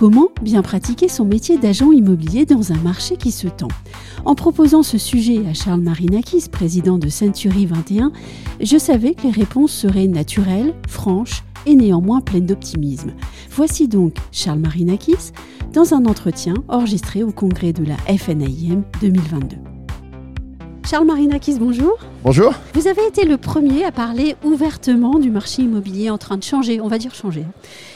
Comment bien pratiquer son métier d'agent immobilier dans un marché qui se tend En proposant ce sujet à Charles Marinakis, président de Century 21, je savais que les réponses seraient naturelles, franches et néanmoins pleines d'optimisme. Voici donc Charles Marinakis dans un entretien enregistré au congrès de la FNIM 2022. Charles Marinakis, bonjour. Bonjour. Vous avez été le premier à parler ouvertement du marché immobilier en train de changer, on va dire changer,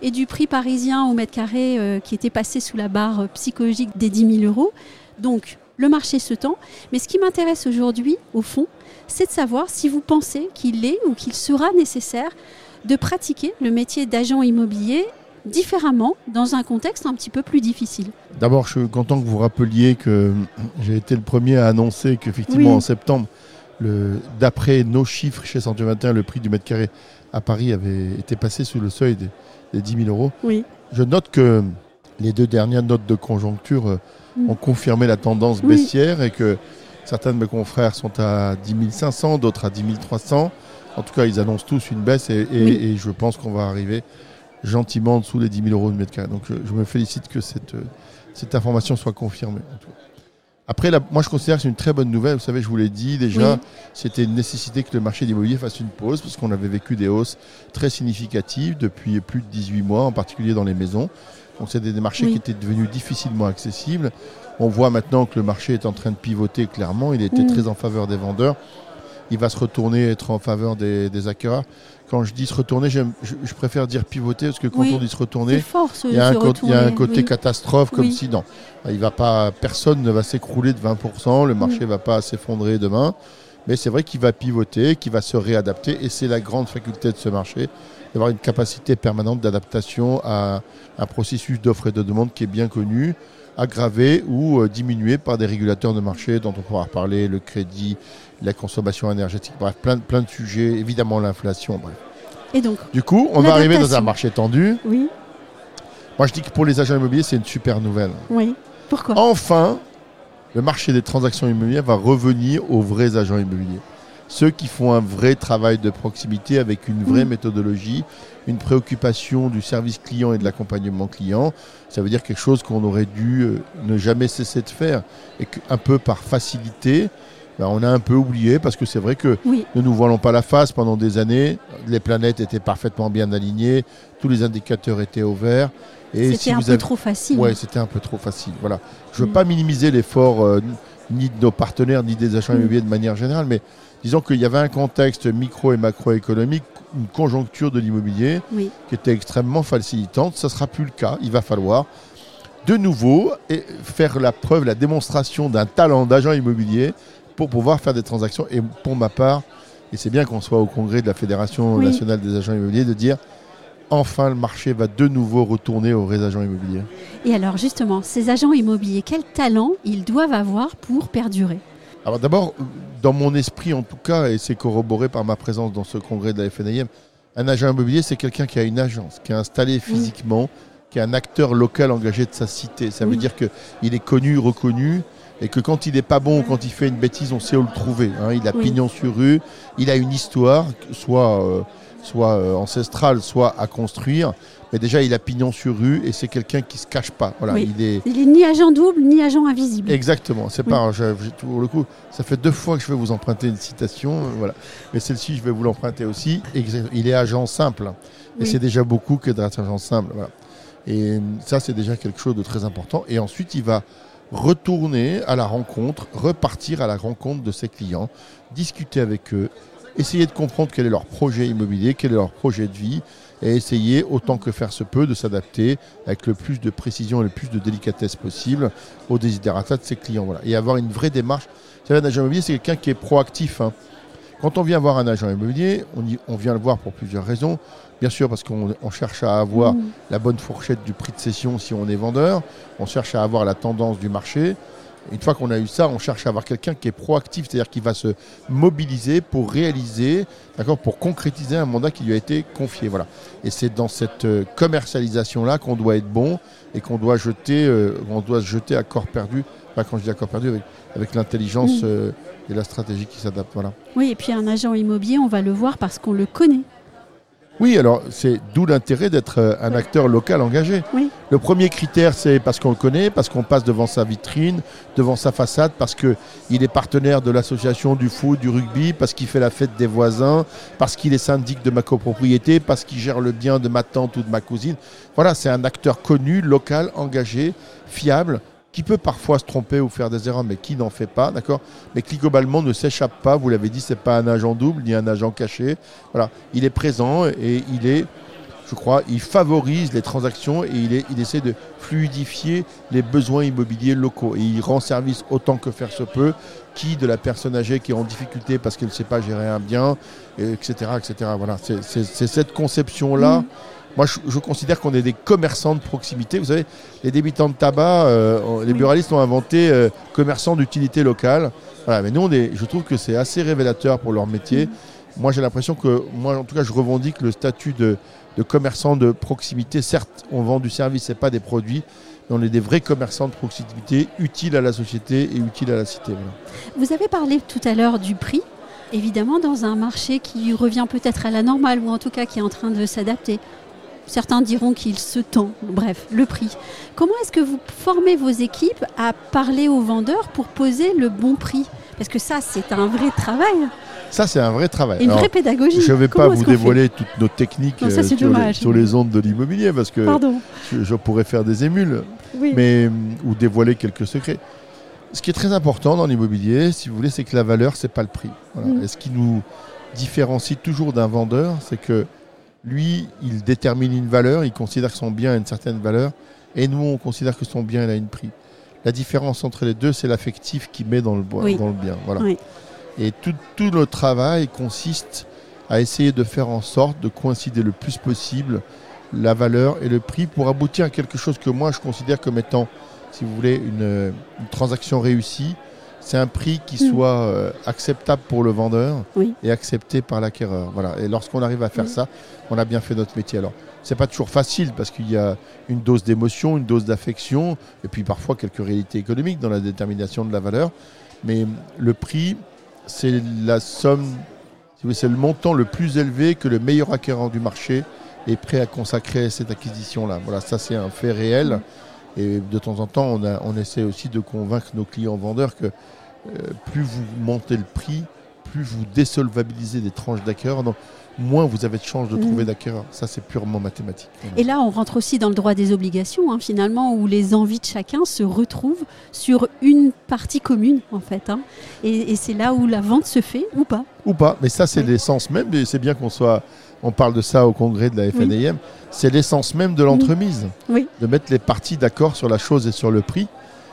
et du prix parisien au mètre carré euh, qui était passé sous la barre psychologique des 10 000 euros. Donc, le marché se tend. Mais ce qui m'intéresse aujourd'hui, au fond, c'est de savoir si vous pensez qu'il est ou qu'il sera nécessaire de pratiquer le métier d'agent immobilier différemment dans un contexte un petit peu plus difficile. D'abord, je suis content que vous rappeliez que j'ai été le premier à annoncer qu'effectivement Oui. en septembre, d'après nos chiffres chez 121, le prix du mètre carré à Paris avait été passé sous le seuil des, des 10 000 euros. Oui. Je note que les deux dernières notes de conjoncture euh, Mm. ont confirmé la tendance Oui. baissière et que certains de mes confrères sont à 10 500, d'autres à 10 300. En tout cas, ils annoncent tous une baisse et, et- Oui. et je pense qu'on va arriver gentiment en dessous les 10 000 euros de mètre carré. Donc je, je me félicite que cette, euh, cette information soit confirmée. en tout cas. Après, moi je considère que c'est une très bonne nouvelle. Vous savez, je vous l'ai dit déjà, Oui. c'était une nécessité que le marché de l'immobilier fasse une pause parce qu'on avait vécu des hausses très significatives depuis plus de 18 mois, en particulier dans les maisons. Donc c'est des, des marchés Oui. qui étaient devenus difficilement accessibles. On voit maintenant que le marché est en train de pivoter clairement. Il était Mm. très en faveur des vendeurs. Il va se retourner, être en faveur des, des acquéreurs. Quand je dis se retourner, je, je préfère dire pivoter parce que quand Oui. on dit se retourner, il y a un, ce co- il y a un retourner, côté oui. catastrophe comme Oui. si non, il va pas, personne ne va s'écrouler de 20%, le marché va pas s'effondrer demain, mais c'est vrai qu'il va pivoter, qu'il va se réadapter et c'est la grande faculté de ce marché d'avoir une capacité permanente d'adaptation à un processus d'offre et de demande qui est bien connu, aggravé ou euh, diminué par des régulateurs de marché dont on pourra reparler, le crédit, la consommation énergétique, bref, plein, de- plein de sujets, évidemment l'inflation, bref. Et donc, Du coup, on va arriver dans un marché tendu. oui, Moi, je dis que pour les agents immobiliers, c'est une super nouvelle. oui. Pourquoi? Enfin, le marché des transactions immobilières va revenir aux vrais agents immobiliers. Ceux qui font un vrai travail de proximité avec une vraie Mm. méthodologie, une préoccupation du service client et de l'accompagnement client. Ça veut dire quelque chose qu'on aurait dû euh, ne jamais cesser de faire et qu'un peu par facilité, ben, on a un peu oublié parce que c'est vrai que Oui, ne nous voilons pas la face pendant des années. Les planètes étaient parfaitement bien alignées, tous les indicateurs étaient au vert. C'était si un vous peu avez- trop facile. Ouais, c'était un peu trop facile. Voilà. Je ne veux Mm. pas minimiser l'effort euh, ni de nos partenaires, ni des agents Mm. immobiliers de manière générale, mais disons qu'il y avait un contexte micro et macroéconomique, une conjoncture de l'immobilier Oui. qui était extrêmement facilitante. Ça ne sera plus le cas. Il va falloir de nouveau et faire la preuve, la démonstration d'un talent d'agent immobilier pour pouvoir faire des transactions. Et pour ma part, et c'est bien qu'on soit au congrès de la Fédération Oui. nationale des agents immobiliers, de dire enfin le marché va de nouveau retourner aux vrais agents immobiliers. Et alors justement, ces agents immobiliers, quel talent ils doivent avoir pour perdurer? Alors d'abord, dans mon esprit en tout cas, et c'est corroboré par ma présence dans ce congrès de la FNIM, un agent immobilier, c'est quelqu'un qui a une agence, qui est installé physiquement, qui est un acteur local engagé de sa cité. Ça veut dire qu'il est connu, reconnu, et que quand il n'est pas bon ou quand il fait une bêtise, on sait où le trouver. hein. Il a Oui. pignon sur rue, il a une histoire, soit, euh, soit euh, ancestrale, soit à construire. Mais déjà, il a pignon sur rue et c'est quelqu'un qui se cache pas. Voilà, Oui. il est, Il est ni agent double, ni agent invisible. Exactement, c'est Oui. pas je- je- pour le coup, ça fait deux fois que je vais vous emprunter une citation, voilà. Mais celle-ci, je vais vous l'emprunter aussi. Il est agent simple, et Oui. c'est déjà beaucoup que d'être agent simple, voilà. Et ça, c'est déjà quelque chose de très important. Et ensuite, il va retourner à la rencontre, repartir à la rencontre de ses clients, discuter avec eux, essayer de comprendre quel est leur projet immobilier, quel est leur projet de vie, et essayer autant que faire se peut de s'adapter avec le plus de précision et le plus de délicatesse possible aux desiderata de ses clients. Voilà. Et avoir une vraie démarche. Vous savez, un agent immobilier, c'est quelqu'un qui est proactif. hein. Quand on vient voir un agent immobilier, on, y- on vient le voir pour plusieurs raisons. Bien sûr, parce qu'on on cherche à avoir Mm. la bonne fourchette du prix de cession si on est vendeur. On cherche à avoir la tendance du marché. Une fois qu'on a eu ça, on cherche à avoir quelqu'un qui est proactif, c'est-à-dire qui va se mobiliser pour réaliser, d'accord, pour concrétiser un mandat qui lui a été confié. Voilà. Et c'est dans cette euh, commercialisation-là qu'on doit être bon et qu'on doit jeter, euh, on doit se jeter à corps perdu. Pas quand je dis à corps perdu, avec, avec l'intelligence euh, et la stratégie qui s'adapte. Voilà. Oui, et puis un agent immobilier, on va le voir parce qu'on le connaît. Oui, alors c'est d'où l'intérêt d'être euh, un acteur local engagé. Oui. Le premier critère, c'est parce qu'on le connaît, parce qu'on passe devant sa vitrine, devant sa façade, parce qu'il est partenaire de l'association du foot, du rugby, parce qu'il fait la fête des voisins, parce qu'il est syndic de ma copropriété, parce qu'il gère le bien de ma tante ou de ma cousine. Voilà, c'est un acteur connu, local, engagé, fiable, qui peut parfois se tromper ou faire des erreurs, mais qui n'en fait pas, d'accord? Mais qui globalement ne s'échappe pas. Vous l'avez dit, c'est pas un agent double ni un agent caché. Voilà, il est présent et il est, je crois, il favorise les transactions et il, est, il essaie de fluidifier les besoins immobiliers locaux. Et il rend service autant que faire se peut, qui de la personne âgée qui est en difficulté parce qu'elle ne sait pas gérer un bien, et etc., etc. Voilà, c'est c'est- c'est cette conception-là. Moi, je, je considère qu'on est des commerçants de proximité. Vous savez, les débitants de tabac, euh, les buralistes ont inventé euh, commerçants d'utilité locale. Voilà, mais nous, on est, je trouve que c'est assez révélateur pour leur métier. Mm. Moi, j'ai l'impression que, moi, en tout cas, je revendique le statut de, de commerçant de proximité. Certes, on vend du service et pas des produits, mais on est des vrais commerçants de proximité, utiles à la société et utiles à la cité. voilà. Vous avez parlé tout à l'heure du prix. Évidemment, dans un marché qui revient peut-être à la normale ou en tout cas qui est en train de s'adapter. Certains diront qu'il se tend. Bref, le prix. Comment est-ce que vous formez vos équipes à parler aux vendeurs pour poser le bon prix? Parce que ça, c'est un vrai travail, Ça, c'est un vrai travail. une Alors, vraie pédagogie. je ne vais Comment pas vous dévoiler toutes nos techniques Non, ça, euh, sur, les, dommage. sur les ondes de l'immobilier parce que je, je pourrais faire des émules. Oui. mais, hum, ou dévoiler quelques secrets. Ce qui est très important dans l'immobilier, si vous voulez, c'est que la valeur, c'est pas le prix. Voilà. Mm. Et ce qui nous différencie toujours d'un vendeur, c'est que lui, il détermine une valeur, il considère que son bien a une certaine valeur, et nous, on considère que son bien, il a une prix. La différence entre les deux, c'est l'affectif qu'il met dans le, Oui. dans le bien. Voilà. Oui. Et tout, tout notre travail consiste à essayer de faire en sorte de coïncider le plus possible la valeur et le prix pour aboutir à quelque chose que moi je considère comme étant, si vous voulez, une, une transaction réussie. C'est un prix qui Mm. soit euh, acceptable pour le vendeur Oui. et accepté par l'acquéreur. Voilà. Et lorsqu'on arrive à faire Mm. ça, on a bien fait notre métier. Alors, c'est pas toujours facile parce qu'il y a une dose d'émotion, une dose d'affection, et puis parfois quelques réalités économiques dans la détermination de la valeur. Mais le prix, c'est la somme, si c'est le montant le plus élevé que le meilleur acquéreur du marché est prêt à consacrer à cette acquisition-là. Voilà, ça c'est un fait réel. Et de temps en temps, on, a- on essaie aussi de convaincre nos clients vendeurs que euh, plus vous montez le prix, plus vous désolvabilisez des tranches d'acquéreurs, donc moins vous avez de chances de Mhm. trouver d'acquéreurs. Ça, c'est purement mathématique. Et là, on rentre aussi dans le droit des obligations, hein, finalement, où les envies de chacun se retrouvent sur une partie commune, en fait. hein. Et, et c'est là où la vente se fait ou pas. Ou pas, mais ça, c'est l'essence même, et c'est bien qu'on soit. On parle de ça au congrès de la FNIM. C'est l'essence même de l'entremise. Oui. De mettre les parties d'accord sur la chose et sur le prix.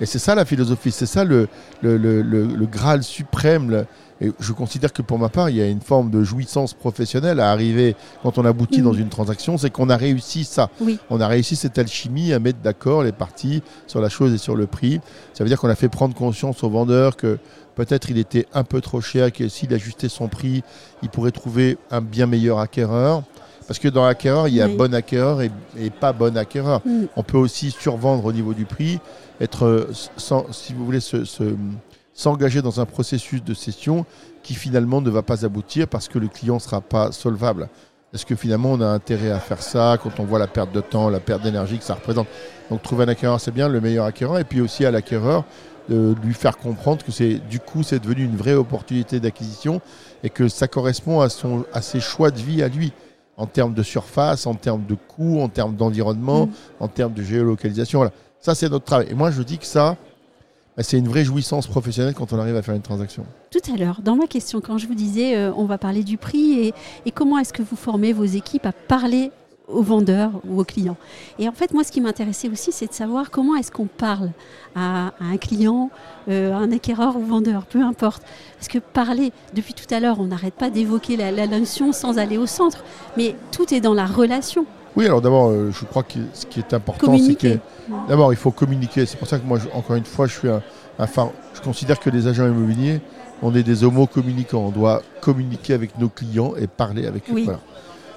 Et c'est ça la philosophie, c'est ça le, le, le- le- le Graal suprême. et je considère que pour ma part, il y a une forme de jouissance professionnelle à arriver quand on aboutit dans une transaction, c'est qu'on a réussi ça. Oui. On a réussi cette alchimie à mettre d'accord les parties sur la chose et sur le prix. Ça veut dire qu'on a fait prendre conscience au vendeur que peut-être il était un peu trop cher, que s'il ajustait son prix, il pourrait trouver un bien meilleur acquéreur. Parce que dans l'acquéreur, il y a Oui. bon acquéreur et, et pas bon acquéreur. Mm. On peut aussi survendre au niveau du prix, être, euh, sans- si vous voulez, se- se- s'engager dans un processus de cession qui finalement ne va pas aboutir parce que le client ne sera pas solvable. Est-ce que finalement on a intérêt à faire ça quand on voit la perte de temps, la perte d'énergie que ça représente? Donc trouver un acquéreur, c'est bien, le meilleur acquéreur, et puis aussi à l'acquéreur de lui faire comprendre que c'est du coup c'est devenu une vraie opportunité d'acquisition et que ça correspond à, son, à ses choix de vie à lui en termes de surface, en termes de coût, en termes d'environnement, Mm. en termes de géolocalisation. Voilà. Ça, c'est notre travail. Et moi, je dis que ça, bah, c'est une vraie jouissance professionnelle quand on arrive à faire une transaction. Tout à l'heure, dans ma question, quand je vous disais, euh, on va parler du prix et, et comment est-ce que vous formez vos équipes à parler aux vendeurs ou aux clients. Et en fait, moi, ce qui m'intéressait aussi, c'est de savoir comment est-ce qu'on parle à, à un client, euh, à un acquéreur ou vendeur, peu importe. Parce que parler, depuis tout à l'heure, on n'arrête pas d'évoquer la, la notion sans aller au centre, mais tout est dans la relation. Oui, alors d'abord, euh, je crois que ce qui est important, c'est que d'abord, il faut communiquer. C'est pour ça que moi, je- encore une fois, je suis un, Enfin, je considère que les agents immobiliers, on est des homos communicants. On doit communiquer avec nos clients et parler avec eux.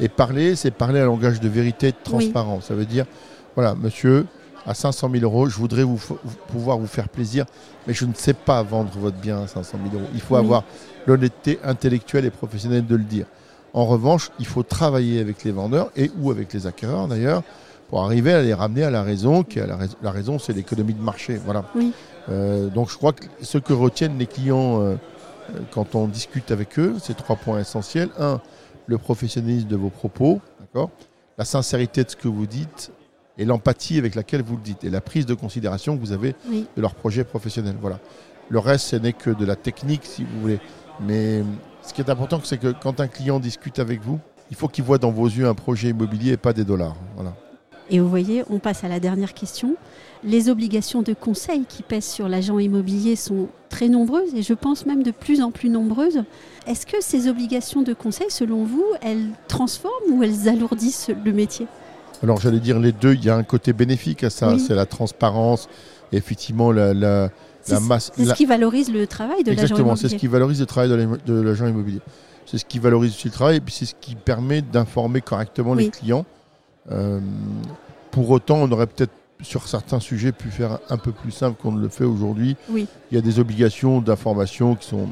Et parler, c'est parler un langage de vérité, de transparence. Ça veut dire, voilà, monsieur, à 500 000 euros, je voudrais vous, pouvoir vous faire plaisir, mais je ne sais pas vendre votre bien à 500 000 euros. Il faut avoir l'honnêteté intellectuelle et professionnelle de le dire. En revanche, il faut travailler avec les vendeurs et ou avec les acquéreurs d'ailleurs pour arriver à les ramener à la raison, qui la, raison, la raison c'est l'économie de marché. Voilà. Euh, donc je crois que ce que retiennent les clients euh, euh, quand on discute avec eux, c'est trois points essentiels. Un, le professionnalisme de vos propos, d'accord? La sincérité de ce que vous dites et l'empathie avec laquelle vous le dites et la prise de considération que vous avez de leur projet professionnel. Voilà. Le reste, ce n'est que de la technique, si vous voulez. Mais ce qui est important, c'est que quand un client discute avec vous, il faut qu'il voit dans vos yeux un projet immobilier et pas des dollars. Voilà. Et vous voyez, on passe à la dernière question. Les obligations de conseil qui pèsent sur l'agent immobilier sont très nombreuses et je pense même de plus en plus nombreuses. Est-ce que ces obligations de conseil, selon vous, elles transforment ou elles alourdissent le métier? Alors j'allais dire les deux, il y a un côté bénéfique à ça, c'est la transparence, et effectivement la, la, masse. C'est ce qui valorise le travail de l'agent immobilier. Exactement, c'est ce qui valorise le travail de l'agent immobilier. C'est ce qui valorise aussi le travail et puis c'est ce qui permet d'informer correctement les clients euh, pour autant, on aurait peut-être sur certains sujets pu faire un peu plus simple qu'on ne le fait aujourd'hui. Oui. Il y a des obligations d'information qui sont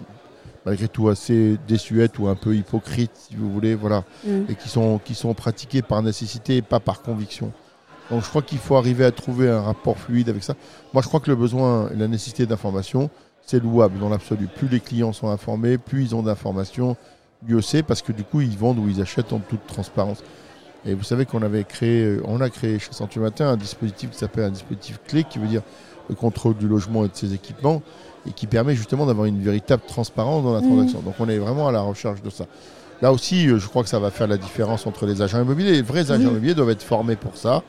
malgré tout assez désuètes ou un peu hypocrites, si vous voulez, voilà, mm. et qui sont, qui sont pratiquées par nécessité et pas par conviction. Donc je crois qu'il faut arriver à trouver un rapport fluide avec ça. Moi, je crois que le besoin et la nécessité d'information, c'est louable dans l'absolu. Plus les clients sont informés, plus ils ont d'informations, mieux c'est, parce que du coup, ils vendent ou ils achètent en toute transparence. Et vous savez qu'on avait créé, euh, on a créé chez Century Matin un dispositif qui s'appelle un dispositif clé, qui veut dire le contrôle du logement et de ses équipements, et qui permet justement d'avoir une véritable transparence dans la mmh. transaction. Donc on est vraiment à la recherche de ça. Là aussi, euh, je crois que ça va faire la différence entre les agents immobiliers. Les vrais agents immobiliers doivent être formés pour ça.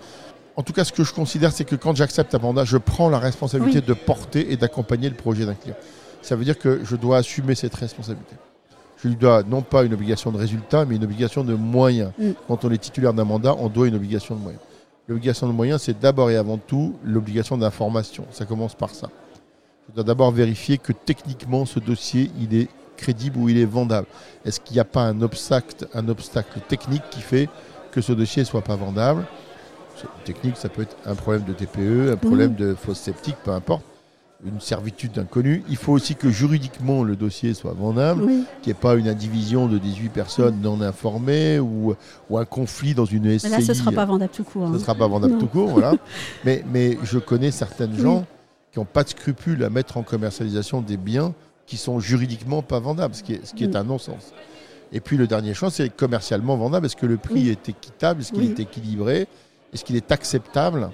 En tout cas, ce que je considère, c'est que quand j'accepte un mandat, je prends la responsabilité de porter et d'accompagner le projet d'un client. Ça veut dire que je dois assumer cette responsabilité lui dois non pas une obligation de résultat, mais une obligation de moyens. Mm. Quand on est titulaire d'un mandat, on doit une obligation de moyens. L'obligation de moyens, c'est d'abord et avant tout l'obligation d'information. Ça commence par ça. Je dois d'abord vérifier que techniquement, ce dossier, il est crédible ou il est vendable. Est-ce qu'il n'y a pas un obstacle, un obstacle technique qui fait que ce dossier ne soit pas vendable? Technique, ça peut être un problème de TPE, un problème mm. de fausse sceptique, peu importe une servitude inconnue. Il faut aussi que juridiquement le dossier soit vendable, qu'il n'y ait pas une indivision de 18 personnes non informées ou, ou un conflit dans une SCI. Là, ce ne sera pas vendable tout court. Ce ne hein. sera pas vendable tout court, voilà. mais, mais je connais certaines gens qui n'ont pas de scrupules à mettre en commercialisation des biens qui sont juridiquement pas vendables, ce qui est, ce qui est un non-sens. Et puis le dernier choix, c'est commercialement vendable. Est-ce que le prix est équitable? Est-ce qu'il est équilibré? Est-ce qu'il est acceptable?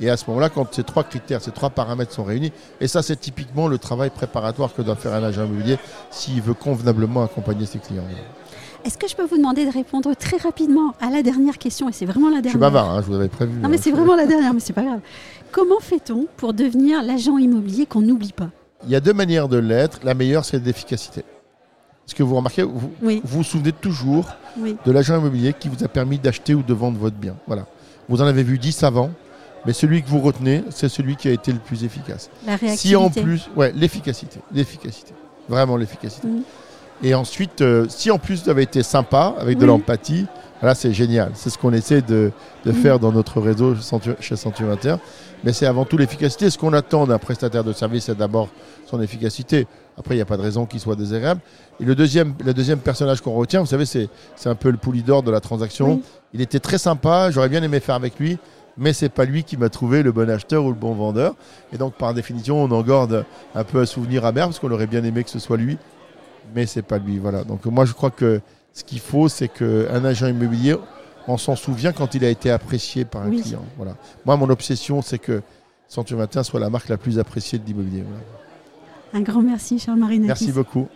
Et à ce moment-là, quand ces trois critères, ces trois paramètres sont réunis, et ça c'est typiquement le travail préparatoire que doit faire un agent immobilier s'il veut convenablement accompagner ses clients. Est-ce que je peux vous demander de répondre très rapidement à la dernière question Et c'est vraiment la dernière. Je suis bavard, hein, je vous avais prévu. Non, mais hein. c'est vraiment la dernière, mais c'est pas grave. Comment fait-on pour devenir l'agent immobilier qu'on n'oublie pas? Il y a deux manières de l'être. La meilleure, c'est l'efficacité. Est-ce que vous remarquez, vous, vous, souvenez toujours de l'agent immobilier qui vous a permis d'acheter ou de vendre votre bien. Voilà. Vous en avez vu 10 avant, mais celui que vous retenez, c'est celui qui a été le plus efficace. La réactivité. Si en plus, ouais, l'efficacité, l'efficacité, vraiment l'efficacité. Et ensuite, euh, si en plus vous avez été sympa, avec de l'empathie, là c'est génial. C'est ce qu'on essaie de, mhm. faire dans notre réseau chez Century Mais c'est avant tout l'efficacité. Ce qu'on attend d'un prestataire de service, c'est d'abord son efficacité. Après, il n'y a pas de raison qu'il soit désagréable. Et le deuxième, le deuxième personnage qu'on retient, vous savez, c'est un peu le poulidor de la transaction. Il était très sympa, j'aurais bien aimé faire avec lui mais c'est pas lui qui m'a trouvé le bon acheteur ou le bon vendeur. Et donc, par définition, on en garde un peu un souvenir amer parce qu'on aurait bien aimé que ce soit lui, mais c'est pas lui. Voilà. Donc, moi, je crois que ce qu'il faut, c'est qu'un agent immobilier, on s'en souvient quand il a été apprécié par un client. Voilà. Moi, mon obsession, c'est que Century Matin soit la marque la plus appréciée de l'immobilier. Un grand merci, cher Marina. Merci beaucoup.